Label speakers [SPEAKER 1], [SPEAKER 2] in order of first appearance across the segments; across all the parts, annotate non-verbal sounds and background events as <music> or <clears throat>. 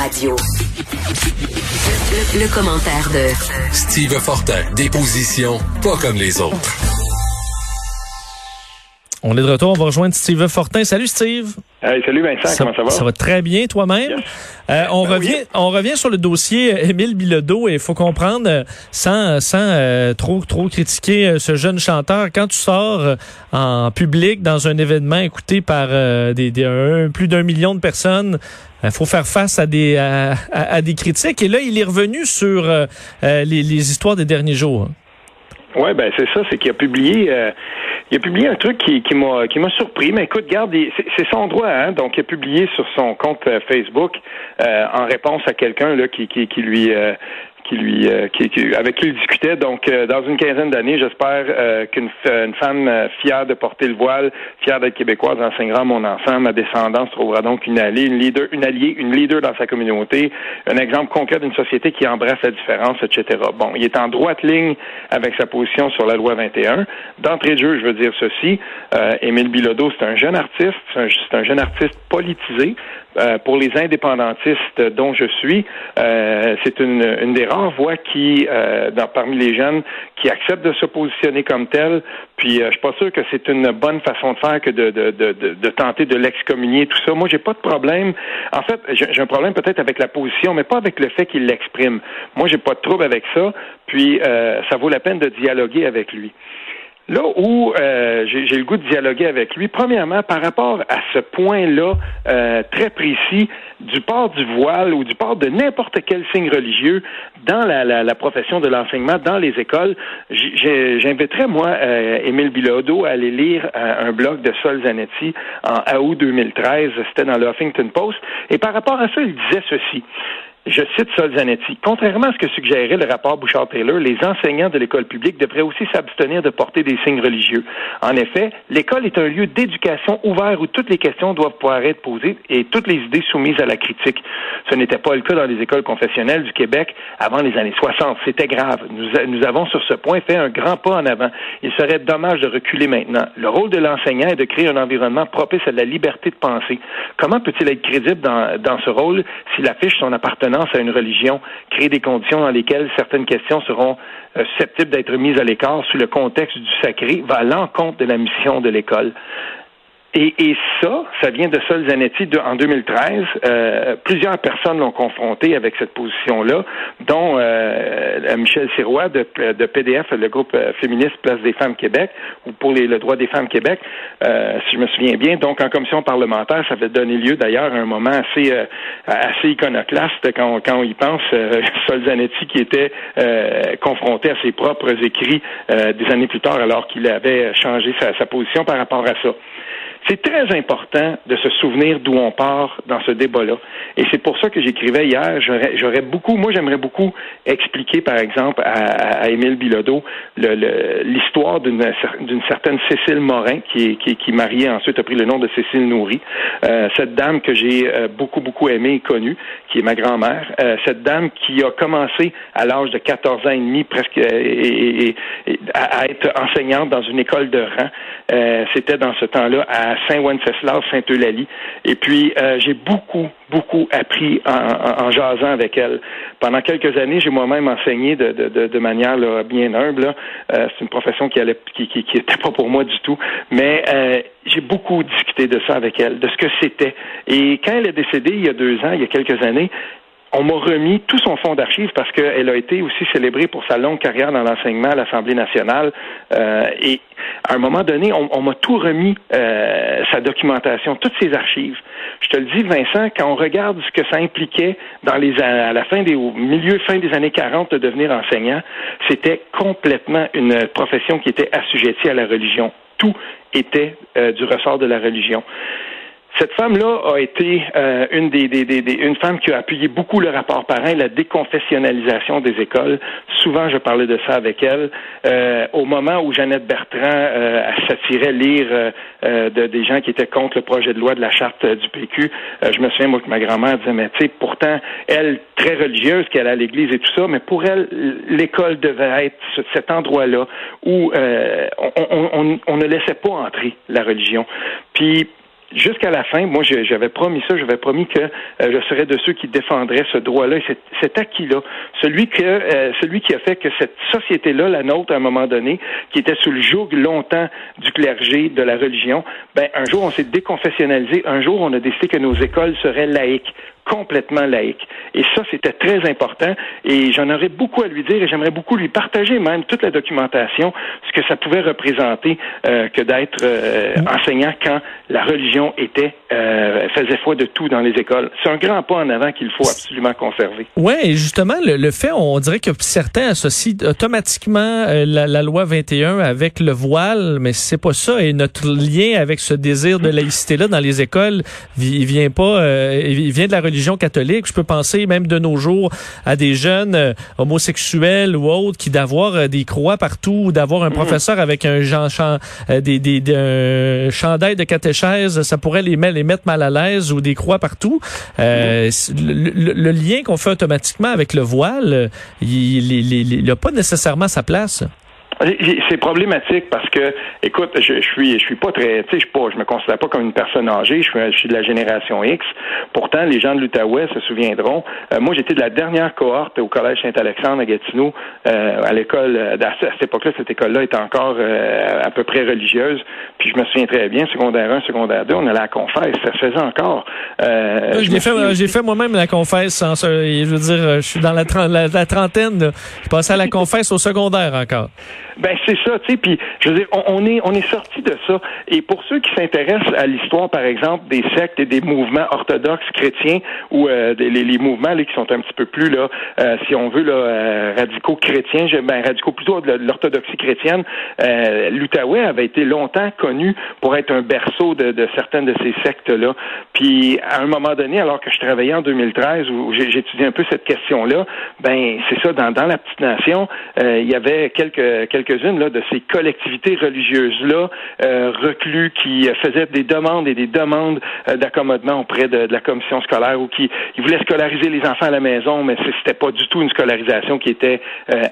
[SPEAKER 1] Radio. Le, commentaire de
[SPEAKER 2] Steve Fortin, des positions pas comme les autres.
[SPEAKER 3] On est de retour, on va rejoindre Steve Fortin. Salut Steve.
[SPEAKER 4] Salut Vincent, comment ça va?
[SPEAKER 3] Ça va très bien toi-même? Euh, on ben revient on revient sur le dossier Émile Bilodeau et il faut comprendre euh, sans sans euh, trop trop critiquer ce jeune chanteur quand tu sors en public dans un événement écouté par des, plus d'un million de personnes il faut faire face à des à, des critiques et là il est revenu sur les, les, histoires des derniers jours.
[SPEAKER 4] Ouais, ben c'est ça, c'est qu'il a publié il a publié un truc qui, qui m'a qui m'a surpris. Mais écoute, garde, c'est son droit, hein. Donc, il a publié sur son compte euh, Facebook euh, en réponse à quelqu'un là qui, qui, qui lui euh, qui lui, euh, qui, avec qui il discutait. Donc, euh, dans une quinzaine d'années, j'espère euh, qu'une une femme fière de porter le voile, fière d'être québécoise, enseignera mon enfant. Ma descendance trouvera donc une alliée, une leader, une alliée, une leader dans sa communauté, un exemple concret d'une société qui embrasse la différence, etc. Bon, il est en droite ligne avec sa position sur la loi 21. D'entrée de jeu, je veux dire ceci. Émile Bilodeau, c'est un jeune artiste, c'est un, jeune artiste politisé. pour les indépendantistes dont je suis, c'est une, une des rares voix qui, euh, dans, parmi les jeunes, qui acceptent de se positionner comme tel. Puis, euh, je suis pas sûr que c'est une bonne façon de faire que de, de, de, de tenter de l'excommunier, tout ça. Moi, j'ai pas de problème. En fait, j'ai un problème peut-être avec la position, mais pas avec le fait qu'il l'exprime. Moi, j'ai pas de trouble avec ça. Puis, euh, ça vaut la peine de dialoguer avec lui. Là où euh, j'ai le goût de dialoguer avec lui, premièrement, par rapport à ce point-là euh, très précis du port du voile ou du port de n'importe quel signe religieux dans la, la, profession de l'enseignement, dans les écoles, j'inviterais, moi, euh, Émile Bilodeau à aller lire un blog de Sol Zanetti en août 2013, c'était dans le Huffington Post, et par rapport à ça, il disait ceci. Je cite Solzanetti. Contrairement à ce que suggérait le rapport Bouchard-Taylor, les enseignants de l'école publique devraient aussi s'abstenir de porter des signes religieux. En effet, l'école est un lieu d'éducation ouvert où toutes les questions doivent pouvoir être posées et toutes les idées soumises à la critique. Ce n'était pas le cas dans les écoles confessionnelles du Québec avant les années 60. C'était grave. Nous, avons sur ce point fait un grand pas en avant. Il serait dommage de reculer maintenant. Le rôle de l'enseignant est de créer un environnement propice à la liberté de penser. Comment peut-il être crédible dans, dans ce rôle s'il affiche son appartenance à une religion, créer des conditions dans lesquelles certaines questions seront euh, susceptibles d'être mises à l'écart sous le contexte du sacré, va à l'encontre de la mission de l'école. Et, et, ça, ça vient de Sol Zanetti en 2013. Euh, plusieurs personnes l'ont confronté avec cette position-là, dont euh, Michel Sirois de, de, PDF, le groupe euh, féministe Place des femmes Québec, ou pour les, le droit des femmes Québec, euh, si je me souviens bien. Donc, en commission parlementaire, ça avait donné lieu d'ailleurs à un moment assez assez iconoclaste quand, quand on y pense. <laughs> Sol Zanetti qui était confronté à ses propres écrits des années plus tard, alors qu'il avait changé sa, sa position par rapport à ça. C'est très important de se souvenir d'où on part dans ce débat-là. Et c'est pour ça que j'écrivais hier, j'aurais beaucoup, moi j'aimerais beaucoup expliquer, par exemple, à, Émile Bilodeau l'histoire d'une certaine Cécile Morin, qui, qui mariée ensuite a pris le nom de Cécile Nourri. Euh, cette dame que j'ai euh, beaucoup, beaucoup aimée et connue, qui est ma grand-mère. Euh, cette dame qui a commencé à l'âge de 14 ans et demi presque à, être enseignante dans une école de rang. C'était dans ce temps-là à Saint-Wenceslas, Saint-Eulalie. Et puis, euh, j'ai beaucoup, beaucoup appris en, jasant avec elle. Pendant quelques années, j'ai moi-même enseigné de, manière bien humble. Euh, c'est une profession qui allait, qui, qui, qui, était pas pour moi du tout. Mais euh, j'ai beaucoup discuté de ça avec elle, de ce que c'était. Et quand elle est décédée il y a deux ans, il y a quelques années, on m'a remis tout son fonds d'archives parce qu'elle a été aussi célébrée pour sa longue carrière dans l'enseignement à l'Assemblée nationale. Euh, et à un moment donné, on, m'a tout remis, euh, sa documentation, toutes ses archives. Je te le dis, Vincent, quand on regarde ce que ça impliquait dans les à la fin des au milieu fin des années 40 de devenir enseignant, c'était complètement une profession qui était assujettie à la religion. Tout était euh, du ressort de la religion. Cette femme-là a été euh, une des, des, des, une femme qui a appuyé beaucoup le rapport parrain, la déconfessionnalisation des écoles. Souvent, je parlais de ça avec elle. Euh, au moment où Jeannette Bertrand euh, s'attirait lire euh, de, des gens qui étaient contre le projet de loi de la charte du PQ, je me souviens moi que ma grand-mère disait mais tu sais pourtant elle très religieuse qu'elle a à l'église et tout ça, mais pour elle l'école devait être cet endroit-là où on, on, on, on ne laissait pas entrer la religion. Puis jusqu'à la fin, moi, j'avais promis ça, j'avais promis que je serais de ceux qui défendraient ce droit-là, cet, cet acquis-là, celui que, celui qui a fait que cette société-là, la nôtre, à un moment donné, qui était sous le joug longtemps du clergé, de la religion, ben un jour on s'est déconfessionnalisé, un jour on a décidé que nos écoles seraient laïques complètement laïque. Et ça, c'était très important. Et j'en aurais beaucoup à lui dire et j'aimerais beaucoup lui partager même toute la documentation, ce que ça pouvait représenter euh, que d'être euh, enseignant quand la religion était euh, faisait foi de tout dans les écoles. C'est un grand pas en avant qu'il faut absolument conserver.
[SPEAKER 3] Oui, et justement, le, fait, on dirait que certains associent automatiquement la, loi 21 avec le voile, mais c'est pas ça. Et notre lien avec ce désir de laïcité-là dans les écoles, il vient pas, il vient de la religion catholique. Je peux penser même de nos jours à des jeunes euh, homosexuels ou autres qui d'avoir euh, des croix partout, ou d'avoir un mhm. professeur avec un, genre, euh, des, des, chandail de catéchèse, ça pourrait les, les mettre mal à l'aise ou des croix partout. Mhm. le, lien qu'on fait automatiquement avec le voile, il n'a pas nécessairement sa place.
[SPEAKER 4] C'est problématique parce que, écoute, je, je suis, je suis pas très, tu sais, je pas, je me considère pas comme une personne âgée. Je suis, je suis de la génération X. Pourtant, les gens de l'Outaouais se souviendront. Euh, moi, j'étais de la dernière cohorte au collège Saint-Alexandre à Gatineau, euh, à l'école. Euh, à cette époque-là, cette école-là était encore à peu près religieuse. Puis je me souviens très bien, secondaire 1, secondaire 2, on allait à la confesse. Ça se faisait encore.
[SPEAKER 3] j'ai fait, j'ai fait moi-même la confesse. je veux dire, je suis dans la, la, trentaine. Je passais à la <laughs> confesse au secondaire encore.
[SPEAKER 4] Ben c'est ça, tu sais. Puis je veux dire, on, est on est sorti de ça. Et pour ceux qui s'intéressent à l'histoire, par exemple, des sectes et des mouvements orthodoxes chrétiens ou euh, les, les, mouvements là, qui sont un petit peu plus là, euh, si on veut là, euh, radicaux chrétiens, ben radicaux plutôt de l'orthodoxie chrétienne. L'Outaouais avait été longtemps connu pour être un berceau de, de certaines de ces sectes là. Puis à un moment donné, alors que je travaillais en 2013 où j'étudiais un peu cette question là, ben c'est ça dans, dans la petite nation, il y avait quelques quelques de ces collectivités religieuses-là, euh, reclus, qui euh, faisaient des demandes et des demandes euh, d'accommodement auprès de, la commission scolaire ou qui ils voulaient scolariser les enfants à la maison, mais c'était pas du tout une scolarisation qui était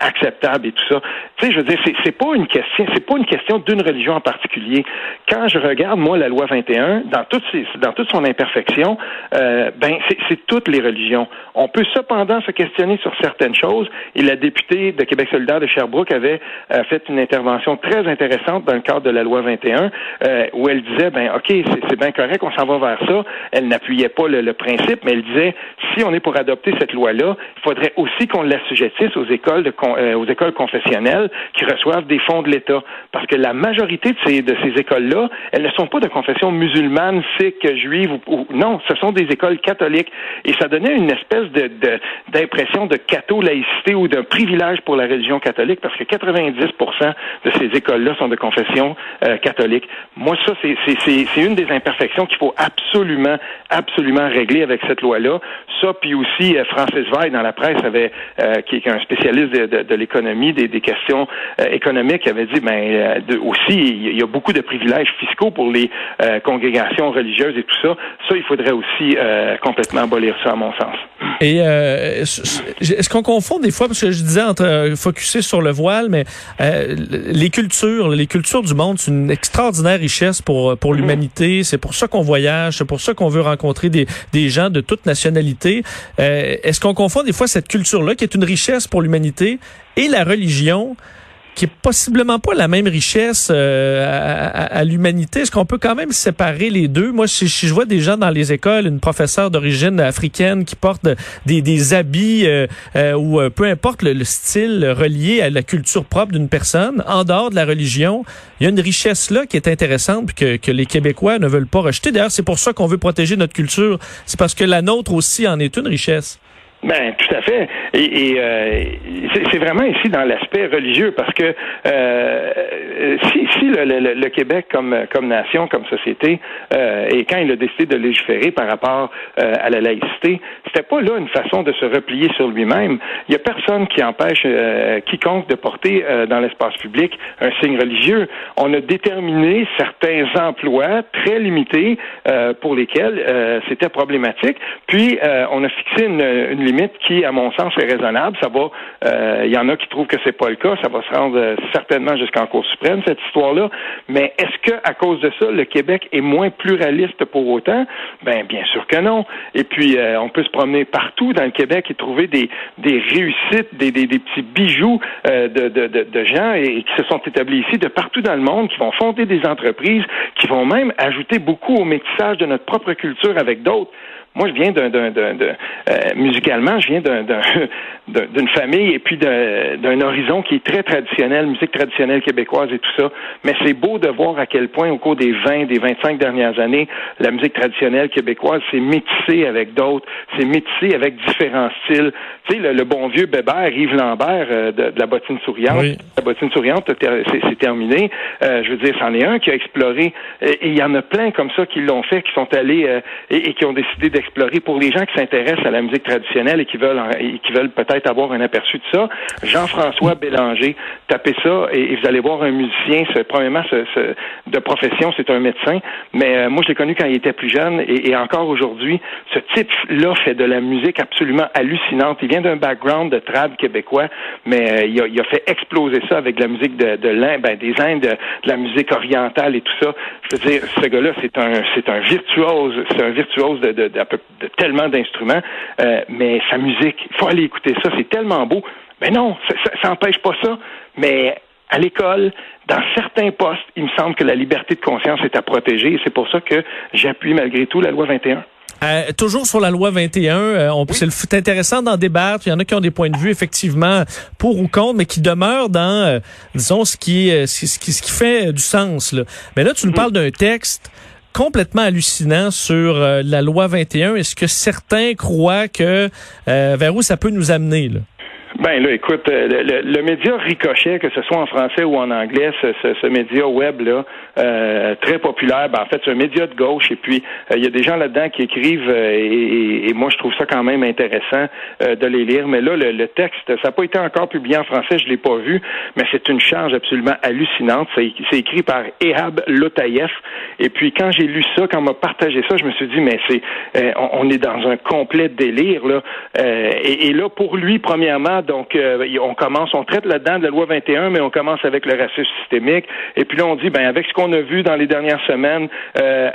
[SPEAKER 4] acceptable et tout ça. Tu sais, je veux dire, c'est pas une question, c'est pas une question d'une religion en particulier. Quand je regarde moi la loi 21, dans toute dans toute son imperfection, ben c'est toutes les religions. On peut cependant se questionner sur certaines choses. Et la députée de Québec solidaire de Sherbrooke avait a fait une intervention très intéressante dans le cadre de la loi 21 euh, où elle disait ben ok c'est bien correct on s'en va vers ça. Elle n'appuyait pas le, principe mais elle disait si on est pour adopter cette loi là il faudrait aussi qu'on l'assujettisse aux écoles de euh, aux écoles confessionnelles qui reçoivent des fonds de l'État. Parce que la majorité de ces de ces écoles là elles ne sont pas de confession musulmane sikh juive ou, non ce sont des écoles catholiques. Et ça donnait une espèce de d'impression de, de ou d'un privilège pour la religion catholique parce que 90 de ces écoles-là sont de confession euh, catholique. Moi, ça, c'est une des imperfections qu'il faut absolument, absolument régler avec cette loi-là. Ça, puis aussi, euh, Francis Veil, dans la presse, avait, euh, qui est un spécialiste de, l'économie, des, questions économiques, avait dit, ben, aussi, il y a beaucoup de privilèges fiscaux pour les congrégations religieuses et tout ça. Ça, il faudrait aussi complètement abolir ça, à mon sens.
[SPEAKER 3] Et est-ce qu'on confond des fois, parce que je disais entre focuser sur le voile, mais euh, les cultures, les cultures du monde, c'est une extraordinaire richesse pour pour mhm. l'humanité. C'est pour ça qu'on voyage, c'est pour ça qu'on veut rencontrer des, des gens de toute nationalité. Euh, Est-ce qu'on confond des fois cette culture-là, qui est une richesse pour l'humanité, et la religion? Qui est possiblement pas la même richesse euh, à, l'humanité. Est-ce qu'on peut quand même séparer les deux? Moi, si, je vois des gens dans les écoles, une professeure d'origine africaine qui porte des, des habits euh, euh, ou peu importe le, style relié à la culture propre d'une personne, en dehors de la religion, il y a une richesse là qui est intéressante que, que les Québécois ne veulent pas rejeter. D'ailleurs, c'est pour ça qu'on veut protéger notre culture. C'est parce que la nôtre aussi en est une richesse.
[SPEAKER 4] Ben, tout à fait. Et, euh, c'est vraiment ici dans l'aspect religieux, parce que euh, si, si le, Québec comme, comme nation, comme société, euh, et quand il a décidé de légiférer par rapport euh, à la laïcité, c'était pas là une façon de se replier sur lui-même. Il y a personne qui empêche euh, quiconque de porter dans l'espace public un signe religieux. On a déterminé certains emplois très limités pour lesquels c'était problématique, puis on a fixé une, une limite qui, à mon sens, est raisonnable. Ça va, euh, il y en a qui trouvent que c'est pas le cas. Ça va se rendre euh, certainement jusqu'en Cour suprême cette histoire-là. Mais est-ce que, à cause de ça, le Québec est moins pluraliste pour autant? Ben, bien sûr que non. Et puis, euh, on peut se promener partout dans le Québec et trouver des des réussites, des, des, des petits bijoux de, de, de, de, gens et, qui se sont établis ici de partout dans le monde, qui vont fonder des entreprises, qui vont même ajouter beaucoup au métissage de notre propre culture avec d'autres. Moi, je viens d'un, d'un, euh, musicalement, je viens d'un, d'une famille et puis d'un horizon qui est très traditionnel, musique traditionnelle québécoise et tout ça. Mais c'est beau de voir à quel point, au cours des 20, des 25 dernières années, la musique traditionnelle québécoise s'est métissée avec d'autres, s'est métissée avec différents styles. Tu sais, le, bon vieux Bébert, Yves Lambert euh, de, la bottine souriante. La bottine souriante, c'est, terminé. Euh, je veux dire, c'en est un qui a exploré. Et il y en a plein comme ça qui l'ont fait, qui sont allés et, et, qui ont décidé d'explorer explorer pour les gens qui s'intéressent à la musique traditionnelle et qui veulent et qui veulent peut-être avoir un aperçu de ça. Jean-François Bélanger, tapez ça et, vous allez voir un musicien. Premièrement, ce, de profession, c'est un médecin, mais euh, moi je l'ai connu quand il était plus jeune et, encore aujourd'hui, ce type-là fait de la musique absolument hallucinante. Il vient d'un background de trad québécois, mais euh, il, a, il, a, fait exploser ça avec la musique de, de l'Inde, ben, des Indes, de, la musique orientale et tout ça. Je veux dire, ce gars-là, c'est un, c'est un virtuose, c'est un virtuose de, de, de, de tellement d'instruments, euh, mais sa musique, il faut aller écouter ça, c'est tellement beau. Mais non, ça n'empêche pas ça. Mais à l'école, dans certains postes, il me semble que la liberté de conscience est à protéger et c'est pour ça que j'appuie malgré tout la loi 21.
[SPEAKER 3] Euh, toujours sur la loi 21, euh, on, c'est intéressant d'en débattre. Il y en a qui ont des points de vue effectivement pour ou contre, mais qui demeurent dans, euh, disons, ce qui, ce qui, ce qui fait du sens. Là. Mais là, tu nous mm. parles d'un texte complètement hallucinant sur la loi 21. Est-ce que certains croient que vers où ça peut nous amener? Là?
[SPEAKER 4] Ben là, écoute, euh, le, le, média Ricochet, que ce soit en français ou en anglais, ce, ce, média web là, euh, très populaire, ben, en fait, c'est un média de gauche. Et puis, euh, il y a des gens là-dedans qui écrivent, et, et, moi, je trouve ça quand même intéressant de les lire. Mais là, le, texte, ça n'a pas été encore publié en français, je l'ai pas vu, mais c'est une charge absolument hallucinante. C'est écrit par Ehab Lotayev. Et puis, quand j'ai lu ça, quand on m'a partagé ça, je me suis dit, mais c'est, on, est dans un complet délire là. et, et là, pour lui, premièrement donc, euh, on commence, on traite là-dedans de la loi 21, mais on commence avec le racisme systémique. Et puis là, on dit, ben avec ce qu'on a vu dans les dernières semaines euh,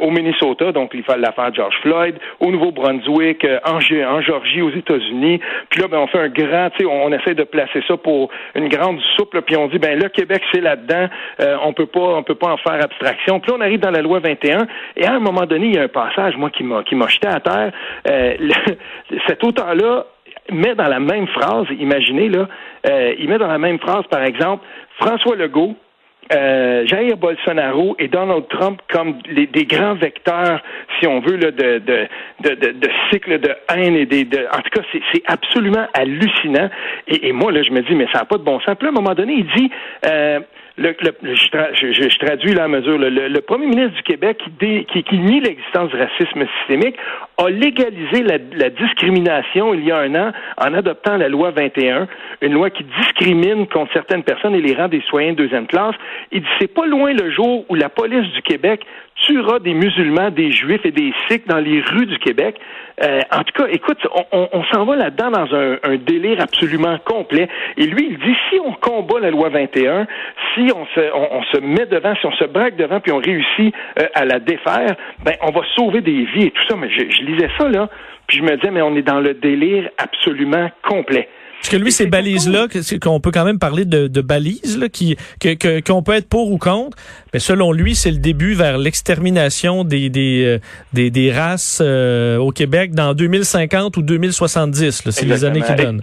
[SPEAKER 4] au Minnesota, donc l'affaire George Floyd, au Nouveau-Brunswick, euh, en, Georgie, aux États-Unis. Puis là, ben on fait un grand, tu sais, on, essaie de placer ça pour une grande soupe. puis on dit, ben le Québec, c'est là-dedans. on peut pas, on peut pas en faire abstraction. Puis là, on arrive dans la loi 21. Et à un moment donné, il y a un passage, moi, qui m'a jeté à terre. <laughs> cet auteur-là met dans la même phrase, imaginez là, euh, il met dans la même phrase, par exemple, François Legault, euh, Jair Bolsonaro et Donald Trump comme des grands vecteurs, si on veut, là, de, de, de, de, cycles de haine et des. De, en tout cas, c'est absolument hallucinant. Et, et, moi, là, je me dis, mais ça n'a pas de bon sens. Puis là, à un moment donné, il dit. Euh, le, je, traduis là à mesure, le, premier ministre du Québec qui, nie l'existence du racisme systémique a légalisé la, la, discrimination il y a un an en adoptant la loi 21, une loi qui discrimine contre certaines personnes et les rend des citoyens de deuxième classe. Il dit c'est pas loin le jour où la police du Québec tuera des musulmans, des juifs et des sikhs dans les rues du Québec. Euh, en tout cas, écoute, on, on, s'en va là-dedans dans un, un, délire absolument complet. Et lui, il dit, si on combat la loi 21, si on se, on, se met devant, si on se braque devant, puis on réussit euh, à la défaire, ben on va sauver des vies et tout ça. Mais je, je lisais ça, là, puis je me disais, mais on est dans le délire absolument complet.
[SPEAKER 3] Parce que lui, ces balises-là, qu'on peut quand même parler de, de balises, là, qui, qu'on peut être pour ou contre, mais selon lui, c'est le début vers l'extermination des, des, euh, des, des, races euh, au Québec dans 2050 ou 2070. C'est les années qu'il donne.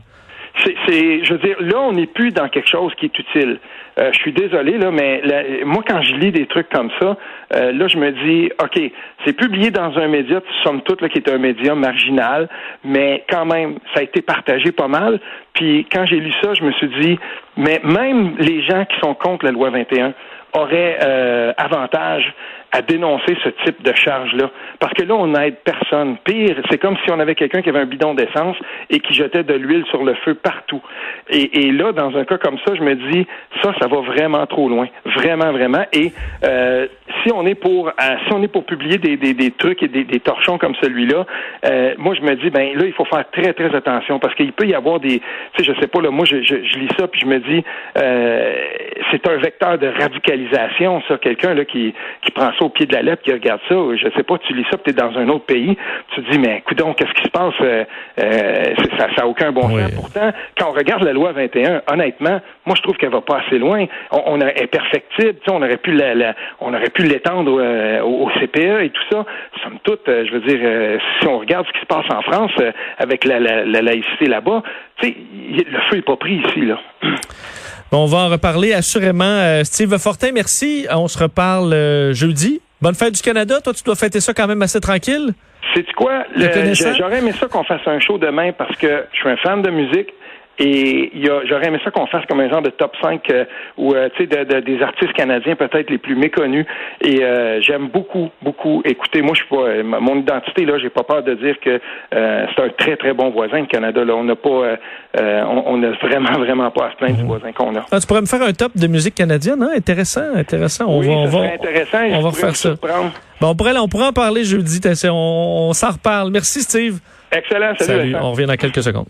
[SPEAKER 4] C'est, je veux dire, là, on n'est plus dans quelque chose qui est utile. Euh, je suis désolé, là, mais moi, quand je lis des trucs comme ça, euh, là, je me dis, OK, c'est publié dans un média, somme toute, là, qui est un média marginal, mais quand même, ça a été partagé pas mal. Puis quand j'ai lu ça, je me suis dit, mais même les gens qui sont contre la loi 21 auraient euh, avantage à dénoncer ce type de charge-là. Parce que là, on n'aide personne. Pire, c'est comme si on avait quelqu'un qui avait un bidon d'essence et qui jetait de l'huile sur le feu partout. Et, et, là, dans un cas comme ça, je me dis, ça, ça va vraiment trop loin. Vraiment, vraiment. Et euh, si on est pour euh, si on est pour publier des, des, des trucs et des, des torchons comme celui-là, euh, moi je me dis ben là il faut faire très très attention parce qu'il peut y avoir des tu sais je sais pas là moi je, je, lis ça puis je me dis euh, c'est un vecteur de radicalisation ça quelqu'un là qui qui prend ça au pied de la lettre qui regarde ça je sais pas tu lis ça tu es dans un autre pays tu te dis mais coudon qu'est-ce qui se passe euh, euh ça ça a aucun bon sens pourtant quand on regarde la loi 21 honnêtement moi je trouve qu'elle va pas assez loin on, on est perfectible on aurait pu la, la on aurait pu l'étendre euh, au, CPE et tout ça. Somme toute, je veux dire, si on regarde ce qui se passe en France avec la, laïcité là-bas, tu sais, le feu n'est pas pris ici, là. <clears throat>
[SPEAKER 3] On va en reparler assurément. Steve Fortin, merci. On se reparle jeudi. Bonne fête du Canada. Toi, tu dois fêter ça quand même assez tranquille.
[SPEAKER 4] C'est quoi? J'aurais aimé ça qu'on fasse un show demain parce que je suis un fan de musique. Et j'aurais aimé ça qu'on fasse comme un genre de top 5 euh, ou euh, tu sais de, des artistes canadiens peut-être les plus méconnus. Et euh, j'aime beaucoup, beaucoup écouter. Moi, je suis pas mon identité là, j'ai pas peur de dire que c'est un très très bon voisin le Canada. Là, on n'a pas, on n'a vraiment vraiment pas à se plaindre du voisin qu'on a.
[SPEAKER 3] Ah, tu pourrais me faire un top de musique canadienne, hein? Intéressant, intéressant. On
[SPEAKER 4] oui,
[SPEAKER 3] va, on
[SPEAKER 4] va, intéressant.
[SPEAKER 3] On va faire ça. Bon, on pourrait, on pourrait en parler jeudi. On, on s'en reparle. Merci, Steve.
[SPEAKER 4] Excellent. Salut.
[SPEAKER 3] salut. On revient dans quelques secondes.